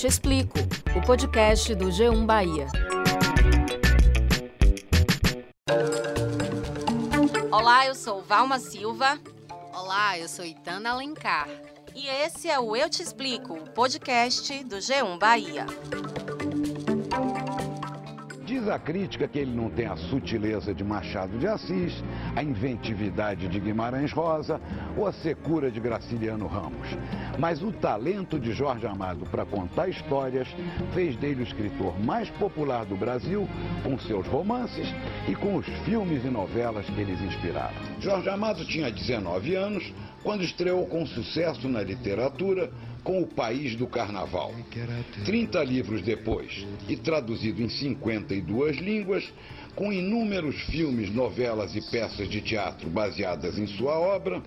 Te Explico, o podcast do G1 Bahia. Olá, eu sou Valma Silva. Olá, eu sou Itana Alencar. E esse é o Eu Te Explico, o podcast do G1 Bahia. Diz a crítica que ele não tem a sutileza de Machado de Assis, a inventividade de Guimarães Rosa ou a secura de Graciliano Ramos. Mas o talento de Jorge Amado para contar histórias fez dele o escritor mais popular do Brasil com seus romances e com os filmes e novelas que eles inspiraram. Jorge Amado tinha 19 anos quando estreou com sucesso na literatura com o País do Carnaval. 30 livros depois, e traduzido em 52 línguas, com inúmeros filmes, novelas e peças de teatro baseadas em sua obra,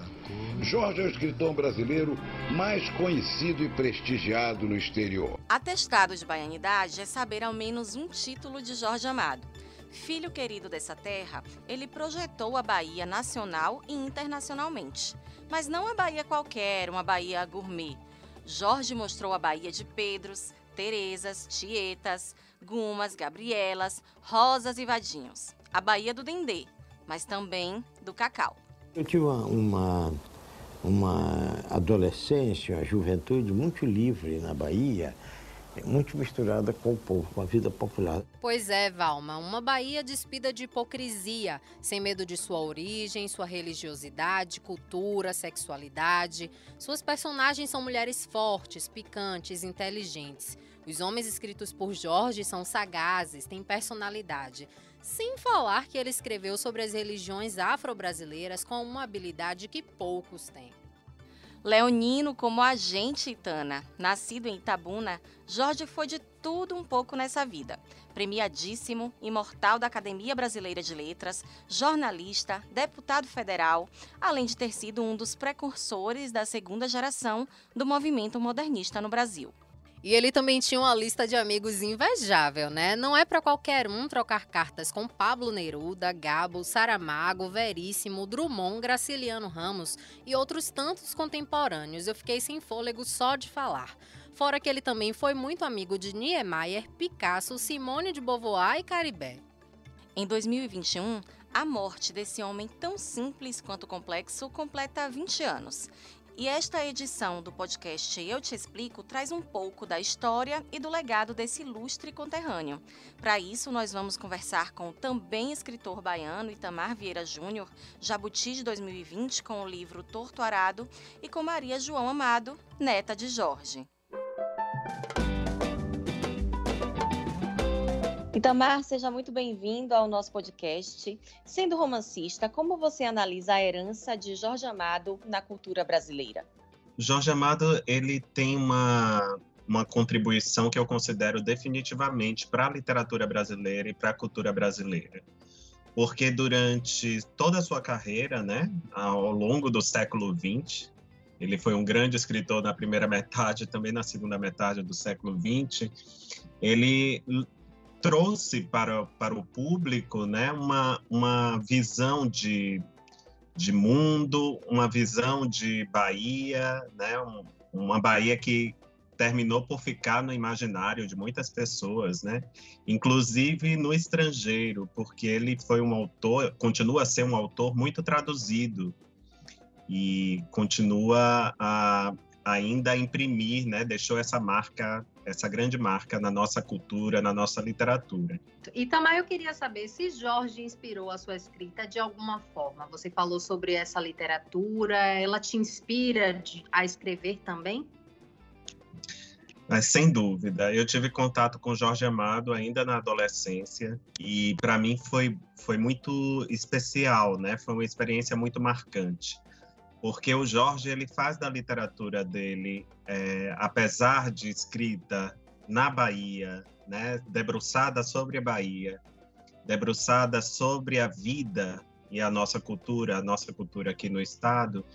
Jorge é o escritor brasileiro mais conhecido e prestigiado no exterior. Atestado de baianidade é saber ao menos um título de Jorge Amado. Filho querido dessa terra, ele projetou a Bahia nacional e internacionalmente. Mas não a Bahia qualquer, uma Bahia gourmet Jorge mostrou a Bahia de Pedros, Terezas, Tietas, Gumas, Gabrielas, Rosas e Vadinhos. A Bahia do Dendê, mas também do Cacau. Eu tive uma, uma, uma adolescência, uma juventude muito livre na Bahia muito misturada com o povo, com a vida popular. Pois é, Valma, uma Bahia despida de hipocrisia, sem medo de sua origem, sua religiosidade, cultura, sexualidade. Suas personagens são mulheres fortes, picantes, inteligentes. Os homens escritos por Jorge são sagazes, têm personalidade. Sem falar que ele escreveu sobre as religiões afro-brasileiras com uma habilidade que poucos têm. Leonino como agente Itana. Nascido em Itabuna, Jorge foi de tudo um pouco nessa vida. Premiadíssimo, imortal da Academia Brasileira de Letras, jornalista, deputado federal, além de ter sido um dos precursores da segunda geração do movimento modernista no Brasil. E ele também tinha uma lista de amigos invejável, né? Não é para qualquer um trocar cartas com Pablo Neruda, Gabo, Saramago, Veríssimo, Drummond, Graciliano Ramos e outros tantos contemporâneos. Eu fiquei sem fôlego só de falar. Fora que ele também foi muito amigo de Niemeyer, Picasso, Simone de Beauvoir e Caribé. Em 2021, a morte desse homem tão simples quanto complexo completa 20 anos. E esta edição do podcast Eu Te Explico traz um pouco da história e do legado desse ilustre conterrâneo. Para isso, nós vamos conversar com o também escritor baiano Itamar Vieira Júnior, Jabuti de 2020, com o livro Torto Arado, e com Maria João Amado, neta de Jorge. Itamar, seja muito bem-vindo ao nosso podcast. Sendo romancista, como você analisa a herança de Jorge Amado na cultura brasileira? Jorge Amado, ele tem uma, uma contribuição que eu considero definitivamente para a literatura brasileira e para a cultura brasileira. Porque durante toda a sua carreira, né, ao longo do século XX, ele foi um grande escritor na primeira metade, também na segunda metade do século XX. Ele trouxe para, para o público né, uma, uma visão de, de mundo, uma visão de Bahia, né, um, uma Bahia que terminou por ficar no imaginário de muitas pessoas, né? Inclusive no estrangeiro, porque ele foi um autor, continua a ser um autor muito traduzido e continua a ainda imprimir, né? Deixou essa marca essa grande marca na nossa cultura, na nossa literatura. E também eu queria saber se Jorge inspirou a sua escrita de alguma forma. Você falou sobre essa literatura, ela te inspira a escrever também? Mas, sem dúvida, eu tive contato com Jorge Amado ainda na adolescência e para mim foi, foi muito especial, né? Foi uma experiência muito marcante porque o Jorge ele faz da literatura dele, é, apesar de escrita na Bahia, né, debruçada sobre a Bahia, debruçada sobre a vida e a nossa cultura, a nossa cultura aqui no estado,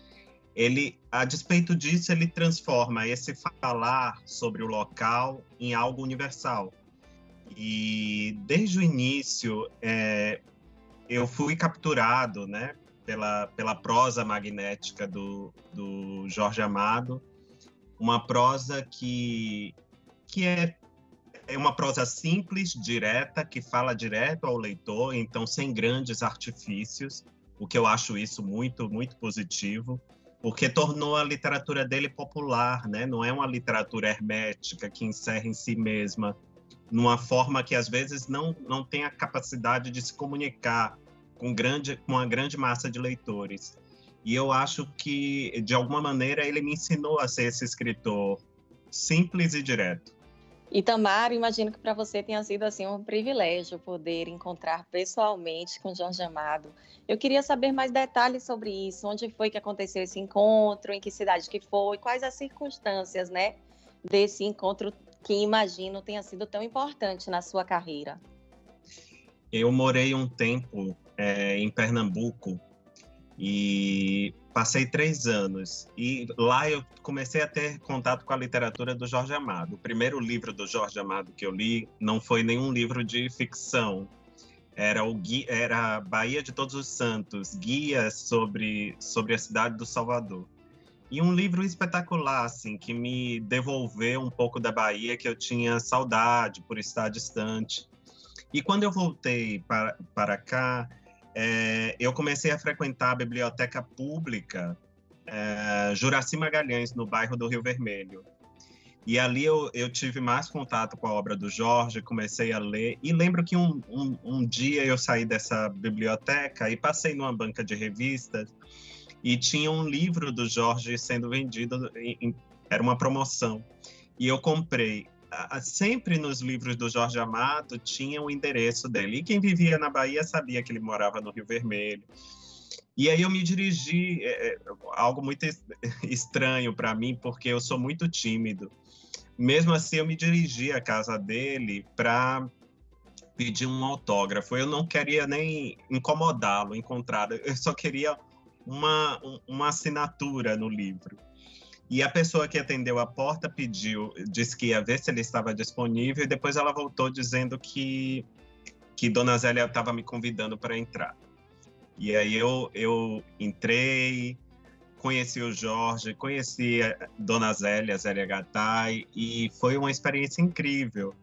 ele, a despeito disso, ele transforma esse falar sobre o local em algo universal. E desde o início, é, eu fui capturado, né, pela, pela prosa magnética do, do Jorge Amado, uma prosa que que é, é uma prosa simples, direta, que fala direto ao leitor, então sem grandes artifícios, o que eu acho isso muito, muito positivo, porque tornou a literatura dele popular, né? Não é uma literatura hermética que encerra em si mesma, numa forma que às vezes não, não tem a capacidade de se comunicar com, grande, com uma grande massa de leitores. E eu acho que, de alguma maneira, ele me ensinou a ser esse escritor simples e direto. E Tamara, imagino que para você tenha sido assim um privilégio poder encontrar pessoalmente com Jorge Amado. Eu queria saber mais detalhes sobre isso, onde foi que aconteceu esse encontro, em que cidade que foi, quais as circunstâncias, né, desse encontro que imagino tenha sido tão importante na sua carreira. Eu morei um tempo é, em Pernambuco e passei três anos. E lá eu comecei a ter contato com a literatura do Jorge Amado. O primeiro livro do Jorge Amado que eu li não foi nenhum livro de ficção. Era o guia, era Bahia de Todos os Santos, guia sobre sobre a cidade do Salvador. E um livro espetacular, assim, que me devolveu um pouco da Bahia que eu tinha saudade por estar distante. E quando eu voltei para, para cá, é, eu comecei a frequentar a biblioteca pública é, Juraci Magalhães, no bairro do Rio Vermelho. E ali eu, eu, tive mais contato com a obra do Jorge, comecei a ler. E lembro que um, um, um dia eu saí dessa biblioteca e passei numa banca de revistas e tinha um livro do Jorge sendo vendido, em, em, era uma promoção. E eu comprei sempre nos livros do Jorge Amado tinha o endereço dele. E quem vivia na Bahia sabia que ele morava no Rio Vermelho. E aí eu me dirigi, é, é algo muito estranho para mim, porque eu sou muito tímido. Mesmo assim, eu me dirigi à casa dele para pedir um autógrafo. Eu não queria nem incomodá-lo, encontrar. Eu só queria uma, uma assinatura no livro. E a pessoa que atendeu a porta pediu, disse que ia ver se ele estava disponível, e depois ela voltou dizendo que, que Dona Zélia estava me convidando para entrar. E aí eu, eu entrei, conheci o Jorge, conheci a Dona Zélia, Zélia Gattai, e foi uma experiência incrível.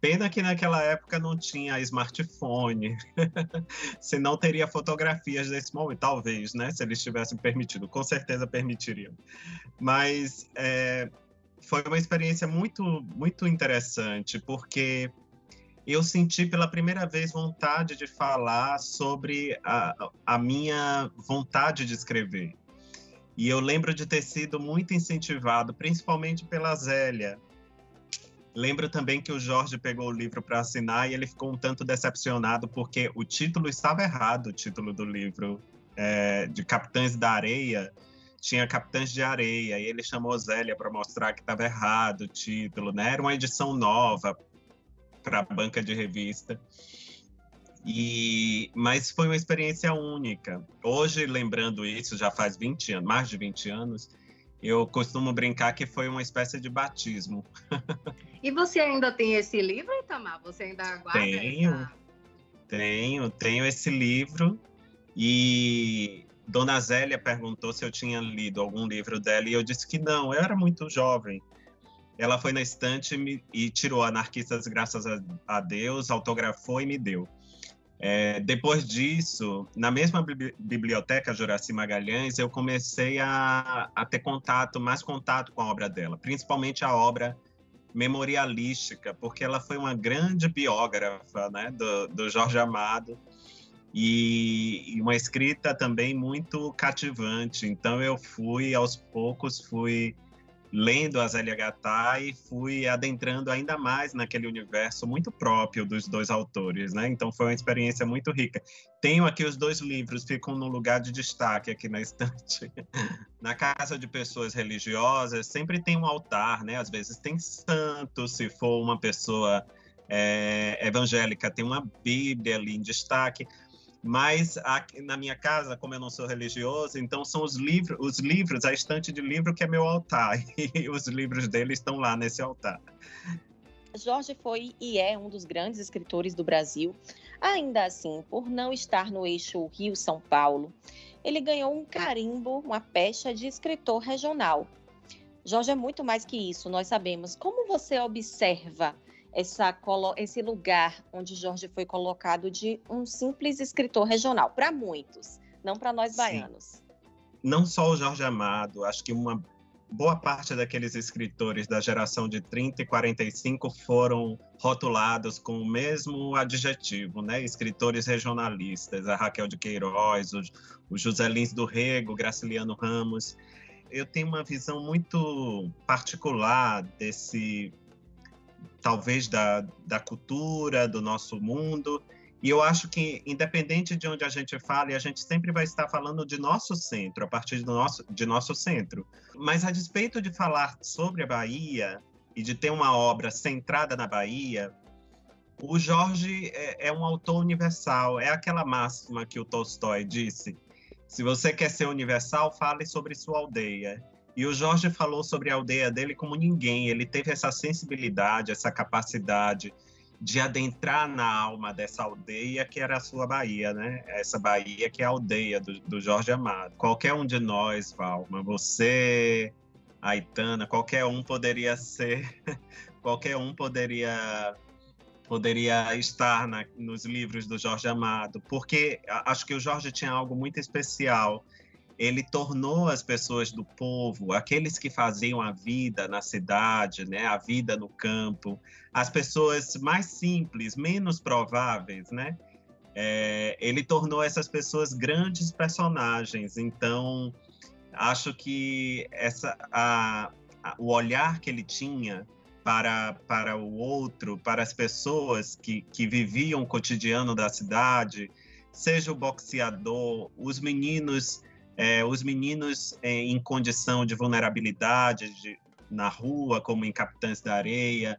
Pena que naquela época não tinha smartphone, senão teria fotografias desse momento, talvez, né? Se eles tivessem permitido, com certeza permitiriam. Mas é, foi uma experiência muito, muito interessante, porque eu senti pela primeira vez vontade de falar sobre a, a minha vontade de escrever. E eu lembro de ter sido muito incentivado, principalmente pela Zélia, Lembro também que o Jorge pegou o livro para assinar e ele ficou um tanto decepcionado porque o título estava errado, o título do livro é, de Capitães da Areia tinha Capitães de Areia e ele chamou Zélia para mostrar que estava errado o título, né? Era uma edição nova para a banca de revista. E, mas foi uma experiência única. Hoje, lembrando isso, já faz 20 anos, mais de 20 anos, eu costumo brincar que foi uma espécie de batismo. E você ainda tem esse livro, Itamar? Você ainda guarda? Tenho, essa... tenho, tenho esse livro. E Dona Zélia perguntou se eu tinha lido algum livro dela e eu disse que não, eu era muito jovem. Ela foi na estante e tirou Anarquistas Graças a Deus, autografou e me deu. É, depois disso, na mesma biblioteca Juraci Magalhães, eu comecei a, a, ter contato, mais contato com a obra dela, principalmente a obra memorialística, porque ela foi uma grande biógrafa né, do, do Jorge Amado e, e uma escrita também muito cativante. Então eu fui, aos poucos, fui lendo as LHT e fui adentrando ainda mais naquele universo muito próprio dos dois autores, né? Então foi uma experiência muito rica. Tenho aqui os dois livros, ficam no lugar de destaque aqui na estante. na casa de pessoas religiosas sempre tem um altar, né? Às vezes tem santo, se for uma pessoa é, evangélica, tem uma Bíblia ali em destaque. Mas aqui, na minha casa, como eu não sou religioso, então são os livros, os livros, a estante de livro que é meu altar, e os livros dele estão lá nesse altar. Jorge foi e é um dos grandes escritores do Brasil. Ainda assim, por não estar no eixo Rio-São Paulo, ele ganhou um carimbo, uma pecha de escritor regional. Jorge é muito mais que isso, nós sabemos. Como você observa essa, esse lugar onde Jorge foi colocado de um simples escritor regional, para muitos, não para nós baianos? Sim. Não só o Jorge Amado, acho que uma boa parte daqueles escritores da geração de 30 e 45 foram rotulados com o mesmo adjetivo, né? Escritores regionalistas, a Raquel de Queiroz, o, o José Lins do Rego, Graciliano Ramos. Eu tenho uma visão muito particular desse, talvez da, da cultura, do nosso mundo, e eu acho que, independente de onde a gente fale, a gente sempre vai estar falando de nosso centro, a partir do nosso, de nosso centro. Mas, a despeito de falar sobre a Bahia e de ter uma obra centrada na Bahia, o Jorge é, é um autor universal. É aquela máxima que o Tolstói disse: se você quer ser universal, fale sobre sua aldeia. E o Jorge falou sobre a aldeia dele como ninguém. Ele teve essa sensibilidade, essa capacidade de adentrar na alma dessa aldeia que era a sua Bahia, né? Essa Bahia que é a aldeia do, do Jorge Amado. Qualquer um de nós, Valma, você, Aitana, qualquer um poderia ser, qualquer um poderia poderia estar na, nos livros do Jorge Amado, porque acho que o Jorge tinha algo muito especial ele tornou as pessoas do povo, aqueles que faziam a vida na cidade, né, a vida no campo, as pessoas mais simples, menos prováveis, né? É, ele tornou essas pessoas grandes personagens. Então, acho que essa, a, a, o olhar que ele tinha para, para o outro, para as pessoas que, que viviam o cotidiano da cidade, seja o boxeador, os meninos é, os meninos é, em condição de vulnerabilidade de, na rua, como em Capitães da Areia,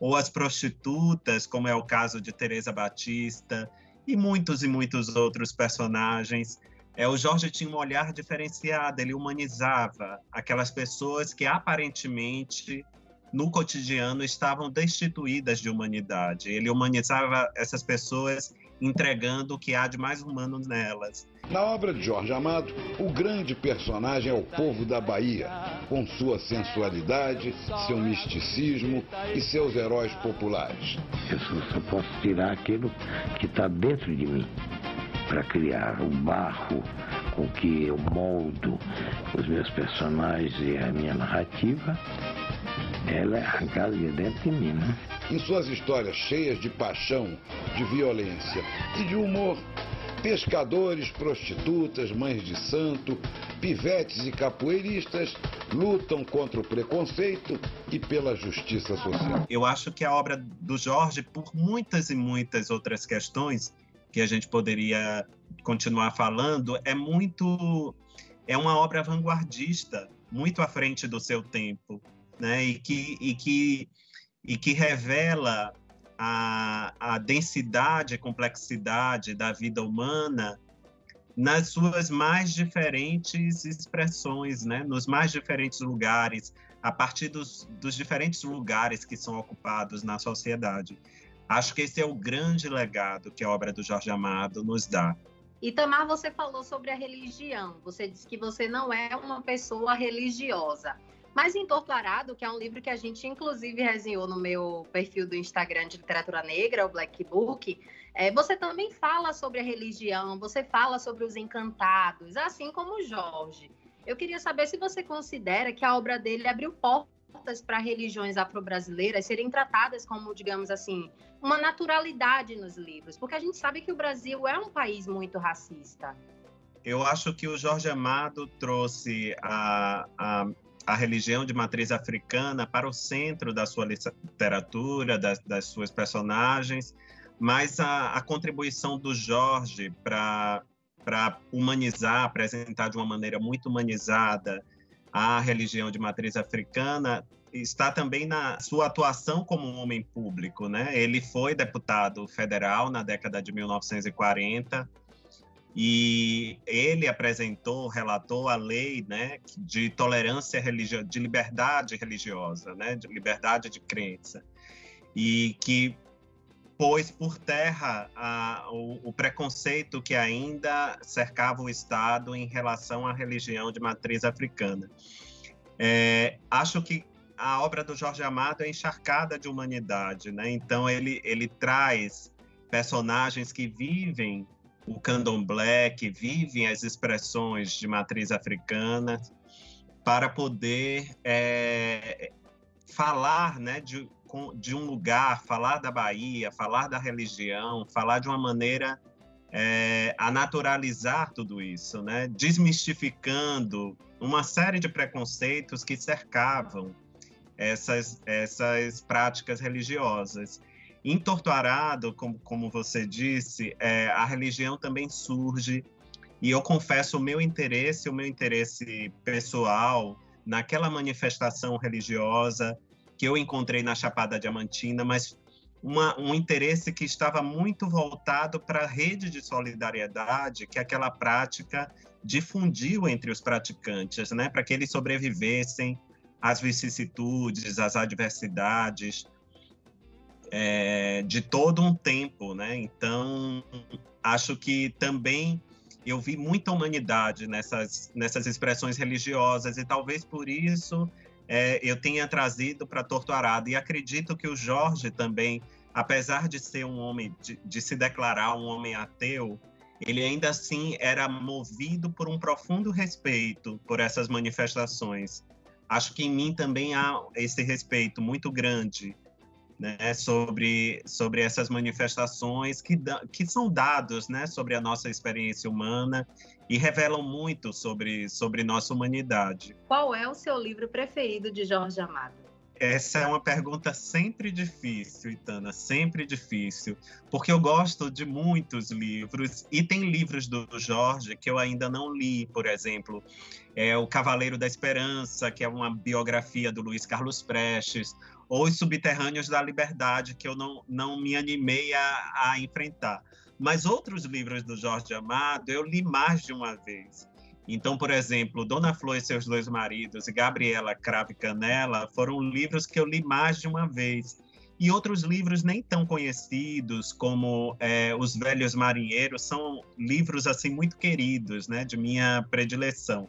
ou as prostitutas, como é o caso de Teresa Batista, e muitos e muitos outros personagens. É, o Jorge tinha um olhar diferenciado, ele humanizava aquelas pessoas que aparentemente no cotidiano estavam destituídas de humanidade. Ele humanizava essas pessoas entregando o que há de mais humano nelas. Na obra de Jorge Amado, o grande personagem é o povo da Bahia, com sua sensualidade, seu misticismo e seus heróis populares. Eu só posso tirar aquilo que está dentro de mim para criar o barro com que eu moldo os meus personagens e a minha narrativa ela é arrancada de dentro de mim, né? Em suas histórias cheias de paixão, de violência e de humor, pescadores, prostitutas, mães de santo, pivetes e capoeiristas lutam contra o preconceito e pela justiça social. Eu acho que a obra do Jorge, por muitas e muitas outras questões que a gente poderia continuar falando, é muito é uma obra vanguardista, muito à frente do seu tempo né? E que, e que, e que revela a, a densidade e complexidade da vida humana nas suas mais diferentes expressões, né? Nos mais diferentes lugares, a partir dos, dos diferentes lugares que são ocupados na sociedade. Acho que esse é o grande legado que a obra do Jorge Amado nos dá. Itamar, você falou sobre a religião. Você disse que você não é uma pessoa religiosa. Mas em Torturado, que é um livro que a gente inclusive resenhou no meu perfil do Instagram de literatura negra, o Black Book, é, você também fala sobre a religião, você fala sobre os encantados, assim como o Jorge. Eu queria saber se você considera que a obra dele abriu portas para religiões afro-brasileiras serem tratadas como, digamos assim, uma naturalidade nos livros, porque a gente sabe que o Brasil é um país muito racista. Eu acho que o Jorge Amado trouxe a, a a religião de matriz africana para o centro da sua literatura, das, das suas personagens, mas a, a contribuição do Jorge para humanizar, apresentar de uma maneira muito humanizada a religião de matriz africana está também na sua atuação como um homem público, né? Ele foi deputado federal na década de 1940 e ele apresentou, relatou a lei né, de tolerância religiosa, de liberdade religiosa, né, de liberdade de crença, e que pôs por terra a, o, o, preconceito que ainda cercava o Estado em relação à religião de matriz africana. É, acho que a obra do Jorge Amado é encharcada de humanidade, né? Então ele ele traz personagens que vivem o candomblé, que vivem as expressões de matriz africana, para poder é, falar né, de, de um lugar, falar da Bahia, falar da religião, falar de uma maneira é, a naturalizar tudo isso, né? desmistificando uma série de preconceitos que cercavam essas, essas práticas religiosas. Em como, como você disse, é, a religião também surge, e eu confesso o meu interesse, o meu interesse pessoal naquela manifestação religiosa que eu encontrei na Chapada Diamantina, mas uma, um interesse que estava muito voltado para a rede de solidariedade que aquela prática difundiu entre os praticantes, né, para que eles sobrevivessem às vicissitudes, às adversidades, é, de todo um tempo, né? Então, acho que também eu vi muita humanidade nessas, nessas expressões religiosas e talvez por isso é, eu tenha trazido para Torto Arado. E acredito que o Jorge também, apesar de ser um homem, de, de se declarar um homem ateu, ele ainda assim era movido por um profundo respeito por essas manifestações. Acho que em mim também há esse respeito muito grande né, sobre, sobre essas manifestações que, que são dados né, sobre a nossa experiência humana e revelam muito sobre, sobre nossa humanidade. Qual é o seu livro preferido de Jorge Amado? Essa é uma pergunta sempre difícil, Itana, sempre difícil, porque eu gosto de muitos livros e tem livros do Jorge que eu ainda não li, por exemplo, é O Cavaleiro da Esperança, que é uma biografia do Luiz Carlos Prestes, Os Subterrâneos da Liberdade, que eu não, não me animei a, a enfrentar. Mas outros livros do Jorge Amado eu li mais de uma vez. Então, por exemplo, Dona Flor e seus dois maridos e Gabriela Crave Canela foram livros que eu li mais de uma vez. E outros livros nem tão conhecidos, como é, Os Velhos Marinheiros, são livros assim muito queridos, né, de minha predileção.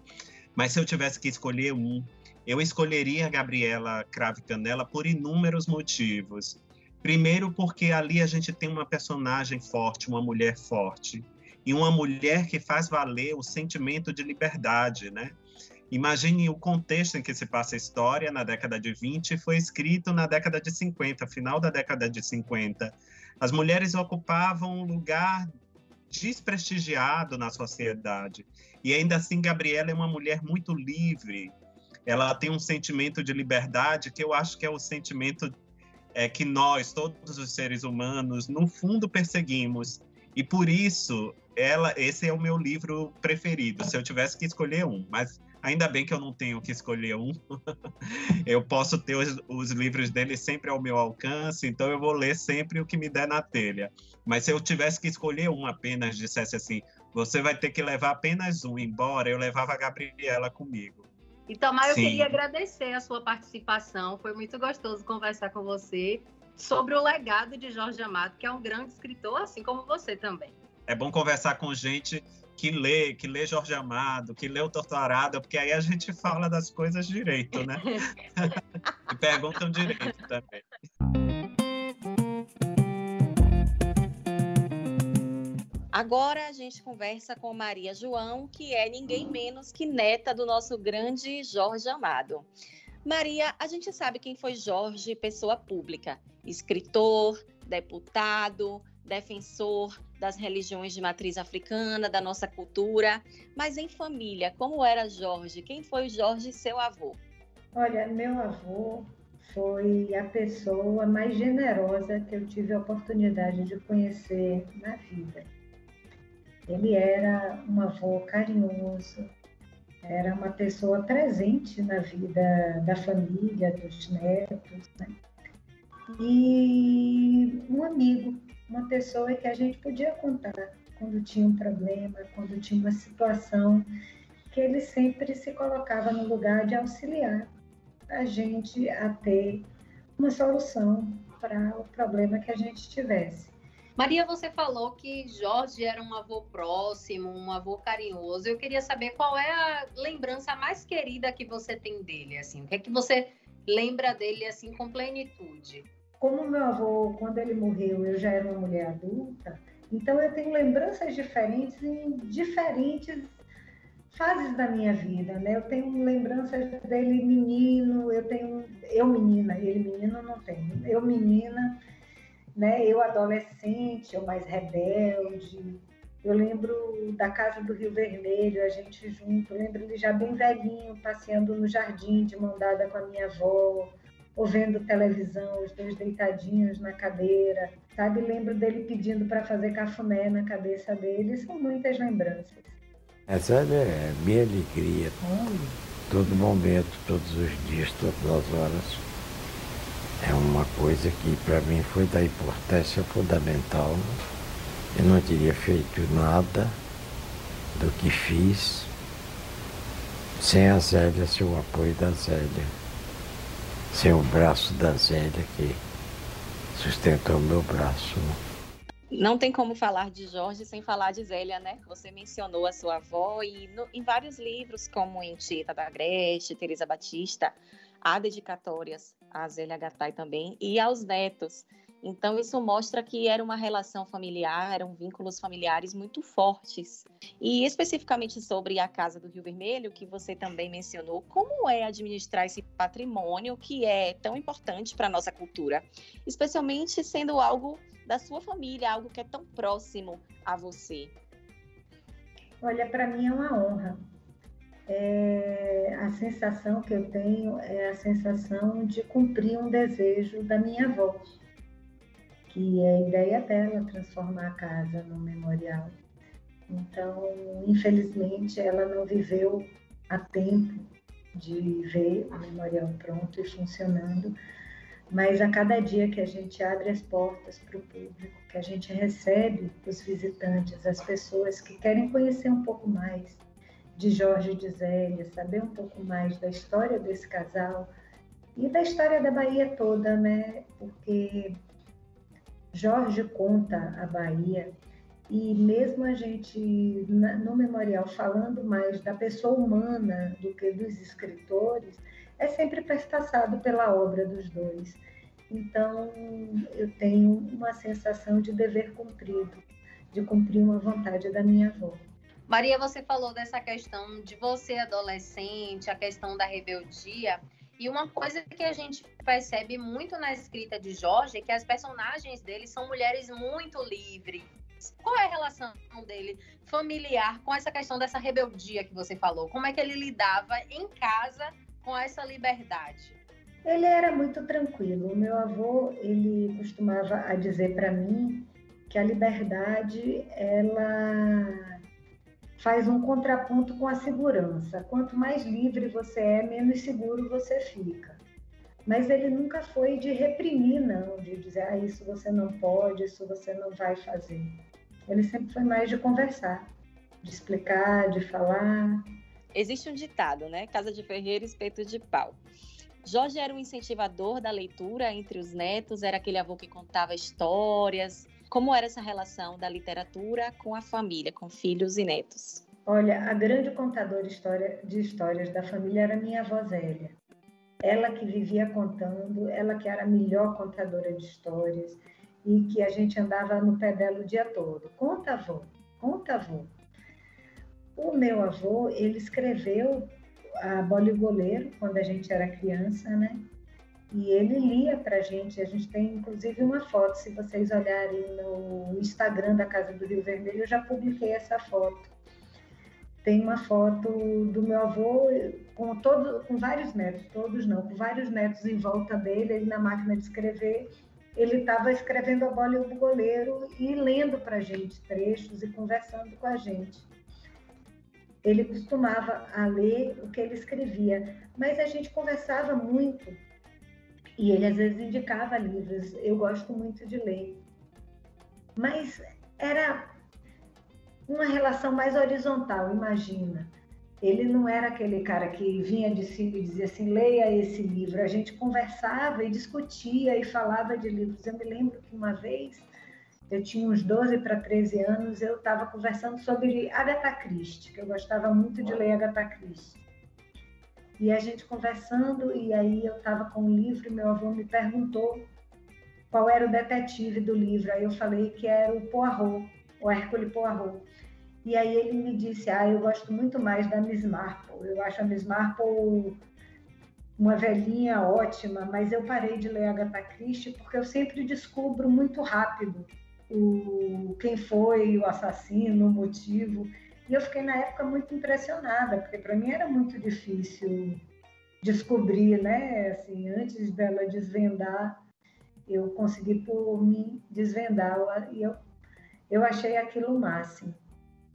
Mas se eu tivesse que escolher um, eu escolheria a Gabriela Crave Canela por inúmeros motivos. Primeiro, porque ali a gente tem uma personagem forte, uma mulher forte, e uma mulher que faz valer o sentimento de liberdade, né? Imagine o contexto em que se passa a história na década de 20 e foi escrito na década de 50, final da década de 50. As mulheres ocupavam um lugar desprestigiado na sociedade. E ainda assim, Gabriela é uma mulher muito livre, ela tem um sentimento de liberdade que eu acho que é o sentimento é, que nós, todos os seres humanos, no fundo perseguimos. E por isso, ela, esse é o meu livro preferido, se eu tivesse que escolher um. Mas ainda bem que eu não tenho que escolher um. eu posso ter os, os, livros dele sempre ao meu alcance, então eu vou ler sempre o que me der na telha. Mas se eu tivesse que escolher um apenas, dissesse assim, você vai ter que levar apenas um embora, eu levava a Gabriela comigo. Então, Maia, eu queria agradecer a sua participação. Foi muito gostoso conversar com você sobre o legado de Jorge Amado, que é um grande escritor, assim como você também. É bom conversar com gente que lê, que lê Jorge Amado, que lê o Torturado, porque aí a gente fala das coisas direito, né? e perguntam direito também. Agora a gente conversa com Maria João, que é ninguém menos que neta do nosso grande Jorge Amado. Maria, a gente sabe quem foi Jorge, pessoa pública, escritor, deputado, defensor das religiões de matriz africana, da nossa cultura, mas em família, como era Jorge? Quem foi Jorge, seu avô? Olha, meu avô foi a pessoa mais generosa que eu tive a oportunidade de conhecer na vida. Ele era um avô carinhoso, era uma pessoa presente na vida da família, dos netos, né? e um amigo, uma pessoa que a gente podia contar quando tinha um problema, quando tinha uma situação, que ele sempre se colocava no lugar de auxiliar a gente a ter uma solução para o problema que a gente tivesse. Maria, você falou que Jorge era um avô próximo, um avô carinhoso. Eu queria saber qual é a lembrança mais querida que você tem dele, assim. O que é que você lembra dele assim com plenitude? Como meu avô, quando ele morreu, eu já era uma mulher adulta, então eu tenho lembranças diferentes em diferentes fases da minha vida, né? Eu tenho lembranças dele menino, eu tenho eu menina, ele menino não tenho. Eu menina, né? Eu adolescente, eu mais rebelde. Eu lembro da casa do Rio Vermelho, a gente junto. Eu lembro ele já bem velhinho, passeando no jardim de mão dada com a minha avó, ou vendo televisão, os dois deitadinhos na cadeira, sabe? Lembro dele pedindo para fazer cafuné na cabeça dele. São muitas lembranças. Essa é minha alegria. Todo momento, todos os dias, todas as horas. É uma coisa que para mim foi da importância fundamental. Eu não teria feito nada do que fiz sem a Zélia, sem o apoio da Zélia, sem o braço da Zélia que sustentou o meu braço. Não tem como falar de Jorge sem falar de Zélia, né? Você mencionou a sua avó e no, em vários livros, como em Tita da Greste, Teresa Batista, há dedicatórias a Zélia Gattai também e aos netos. Então, isso mostra que era uma relação familiar, eram vínculos familiares muito fortes. E especificamente sobre a Casa do Rio Vermelho, que você também mencionou, como é administrar esse patrimônio que é tão importante para a nossa cultura, especialmente sendo algo da sua família, algo que é tão próximo a você? Olha, para mim é uma honra. É, a sensação que eu tenho é a sensação de cumprir um desejo da minha avó, que é a ideia dela transformar a casa num memorial. Então, infelizmente, ela não viveu a tempo de ver o memorial pronto e funcionando, mas a cada dia que a gente abre as portas para o público, que a gente recebe os visitantes, as pessoas que querem conhecer um pouco mais de Jorge de Zélia, saber um pouco mais da história desse casal e da história da Bahia toda, né? Porque Jorge conta a Bahia e mesmo a gente no memorial falando mais da pessoa humana do que dos escritores, é sempre perpassado pela obra dos dois. Então, eu tenho uma sensação de dever cumprido, de cumprir uma vontade da minha avó. Maria, você falou dessa questão de você adolescente, a questão da rebeldia. E uma coisa que a gente percebe muito na escrita de Jorge é que as personagens dele são mulheres muito livres. Qual é a relação dele familiar com essa questão dessa rebeldia que você falou? Como é que ele lidava em casa com essa liberdade? Ele era muito tranquilo. O meu avô, ele costumava dizer para mim que a liberdade ela faz um contraponto com a segurança. Quanto mais livre você é, menos seguro você fica. Mas ele nunca foi de reprimir, não, de dizer, ah, isso você não pode, isso você não vai fazer. Ele sempre foi mais de conversar, de explicar, de falar. Existe um ditado, né? Casa de ferreiro, espeto de pau. Jorge era um incentivador da leitura entre os netos, era aquele avô que contava histórias. Como era essa relação da literatura com a família, com filhos e netos? Olha, a grande contadora de histórias da família era minha avó Zélia. Ela que vivia contando, ela que era a melhor contadora de histórias e que a gente andava no pé dela o dia todo. Conta, avô, conta, avô. O meu avô, ele escreveu a Bola e Goleiro quando a gente era criança, né? E ele lia para a gente. A gente tem inclusive uma foto. Se vocês olharem no Instagram da Casa do Rio Vermelho, eu já publiquei essa foto. Tem uma foto do meu avô com todo, com vários netos, todos não, com vários netos em volta dele, ele na máquina de escrever. Ele estava escrevendo a bola e o goleiro e lendo para a gente trechos e conversando com a gente ele costumava a ler o que ele escrevia, mas a gente conversava muito e ele às vezes indicava livros. Eu gosto muito de ler, mas era uma relação mais horizontal, imagina. Ele não era aquele cara que vinha de si e dizia assim, leia esse livro. A gente conversava e discutia e falava de livros. Eu me lembro que uma vez eu tinha uns 12 para 13 anos, eu estava conversando sobre Agatha Christie, que eu gostava muito de ler Agatha Christie. E a gente conversando, e aí eu estava com o livro, e meu avô me perguntou qual era o detetive do livro. Aí eu falei que era o Poirot, o Hercule Poirot. E aí ele me disse, ah, eu gosto muito mais da Miss Marple. Eu acho a Miss Marple uma velhinha ótima, mas eu parei de ler Agatha Christie porque eu sempre descubro muito rápido o quem foi o assassino, o motivo. E eu fiquei na época muito impressionada, porque para mim era muito difícil descobrir, né? Assim, antes dela desvendar, eu consegui por mim desvendar e eu eu achei aquilo o máximo.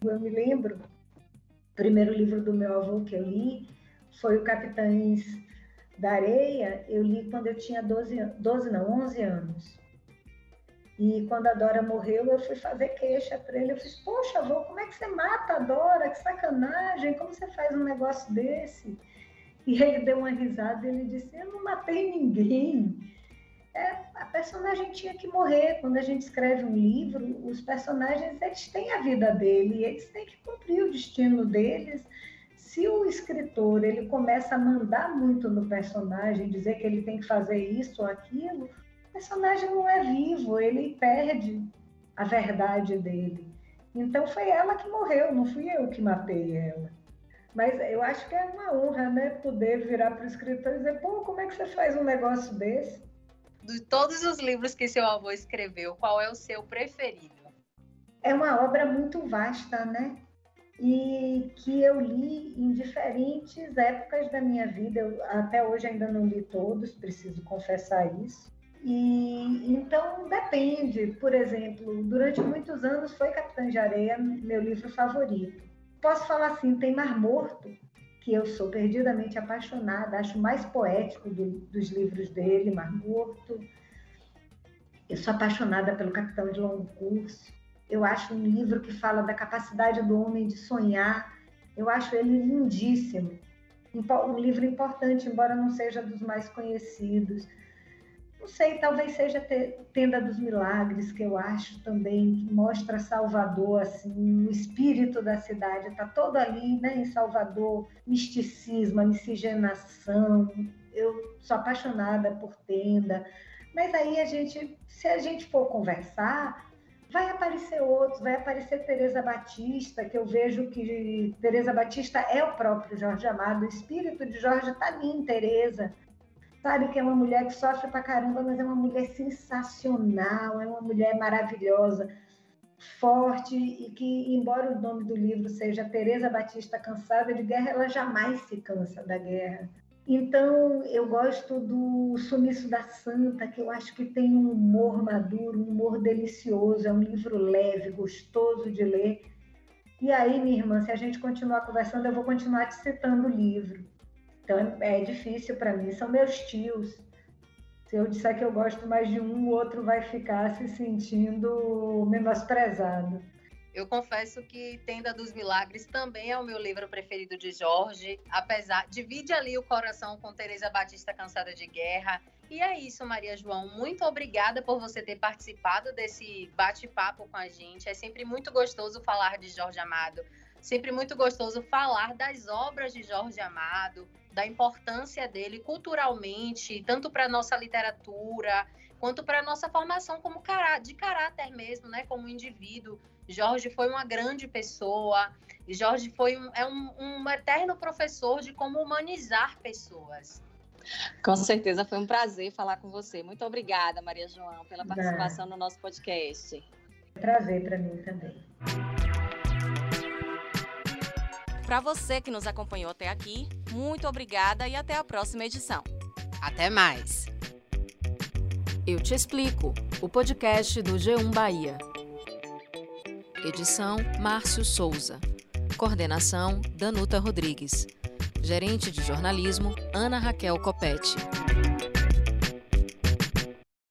Eu me lembro, o primeiro livro do meu avô que eu li foi o Capitães da Areia, eu li quando eu tinha 12, 12 não, 11 anos. E quando a Dora morreu, eu fui fazer queixa para ele. Eu fiz, poxa, avô, como é que você mata a Dora? Que sacanagem, como você faz um negócio desse? E ele deu uma risada e ele disse, eu não matei ninguém. É, a personagem tinha que morrer. Quando a gente escreve um livro, os personagens eles têm a vida dele, eles têm que cumprir o destino deles. Se o escritor ele começa a mandar muito no personagem, dizer que ele tem que fazer isso ou aquilo, o personagem não é vivo, ele perde a verdade dele. Então foi ela que morreu, não fui eu que matei ela. Mas eu acho que é uma honra, né, poder virar para o escritor e dizer, pô, como é que você faz um negócio desse? De todos os livros que seu avô escreveu, qual é o seu preferido? É uma obra muito vasta, né? E que eu li em diferentes épocas da minha vida. Eu, até hoje ainda não li todos, preciso confessar isso. E então depende. Por exemplo, durante muitos anos foi Capitã de Areia meu livro favorito. Posso falar assim, tem Mar Morto, que eu sou perdidamente apaixonada, acho mais poético do, dos livros dele, Mar Morto. Eu sou apaixonada pelo Capitão de Longo Curso. Eu acho um livro que fala da capacidade do homem de sonhar. Eu acho ele lindíssimo. Um livro importante, embora não seja dos mais conhecidos não sei, talvez seja Tenda dos Milagres, que eu acho também, que mostra Salvador, assim, o espírito da cidade, está todo ali, né, em Salvador, misticismo, a miscigenação. Eu sou apaixonada por Tenda, mas aí a gente, se a gente for conversar, vai aparecer outros, vai aparecer Teresa Batista, que eu vejo que Teresa Batista é o próprio Jorge Amado, o espírito de Jorge está ali em Teresa, sabe que é uma mulher que sofre pra caramba, mas é uma mulher sensacional, é uma mulher maravilhosa, forte e que, embora o nome do livro seja Teresa Batista Cansada de Guerra, ela jamais se cansa da guerra. Então, eu gosto do Sumiço da Santa, que eu acho que tem um humor maduro, um humor delicioso, é um livro leve, gostoso de ler. E aí, minha irmã, se a gente continuar conversando, eu vou continuar te citando o livro. Então é, é difícil para mim. São meus tios. Se eu disser que eu gosto mais de um, o outro vai ficar se sentindo menosprezado. Eu confesso que Tenda dos Milagres também é o meu livro preferido de Jorge, apesar divide ali o coração com Teresa Batista Cansada de Guerra. E é isso, Maria João. Muito obrigada por você ter participado desse bate-papo com a gente. É sempre muito gostoso falar de Jorge Amado. Sempre muito gostoso falar das obras de Jorge Amado, da importância dele culturalmente, tanto para a nossa literatura, quanto para a nossa formação como cará de caráter mesmo, né, como indivíduo. Jorge foi uma grande pessoa, Jorge foi um, é um, um eterno professor de como humanizar pessoas. Com certeza, foi um prazer falar com você. Muito obrigada, Maria João, pela participação no nosso podcast. Prazer para mim também. Para você que nos acompanhou até aqui, muito obrigada e até a próxima edição. Até mais. Eu te explico. O podcast do G1 Bahia. Edição Márcio Souza. Coordenação Danuta Rodrigues. Gerente de jornalismo Ana Raquel Copete.